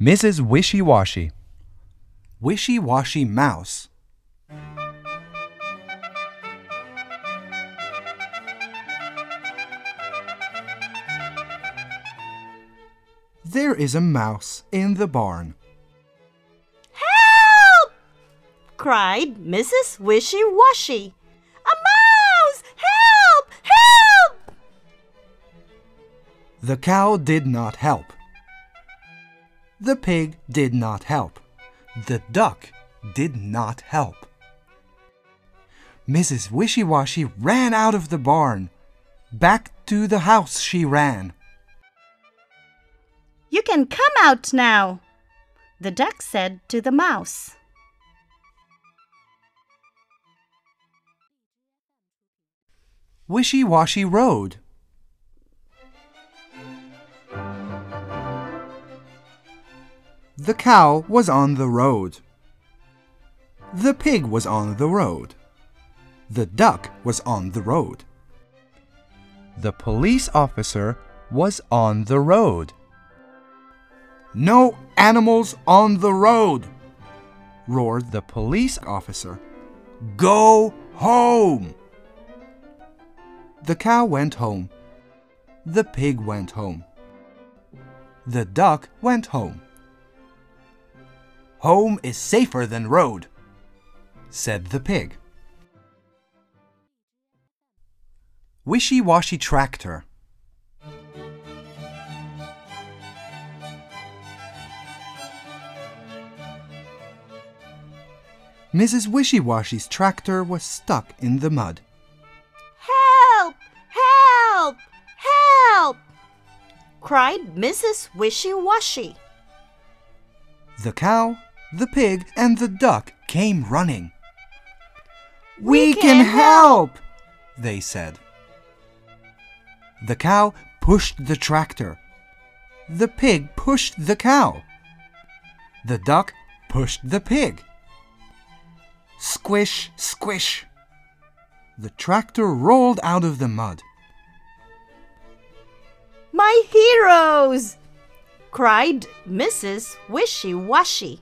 Mrs. Wishy Washy. Wishy Washy Mouse. There is a mouse in the barn. Help! cried Mrs. Wishy Washy. A mouse! Help! Help! The cow did not help. The pig did not help. The duck did not help. Mrs. Wishy Washy ran out of the barn. Back to the house she ran. You can come out now, the duck said to the mouse. Wishy Washy Road. The cow was on the road. The pig was on the road. The duck was on the road. The police officer was on the road. No animals on the road, roared the police officer. Go home! The cow went home. The pig went home. The duck went home. Home is safer than road, said the pig. Wishy Washy Tractor. Mrs. Wishy Washy's tractor was stuck in the mud. Help! Help! Help! cried Mrs. Wishy Washy. The cow, the pig, and the duck came running. We can help," they said. The cow pushed the tractor. The pig pushed the cow. The duck pushed the pig. Squish, squish. The tractor rolled out of the mud. My heroes! cried Mrs. Wishy Washy.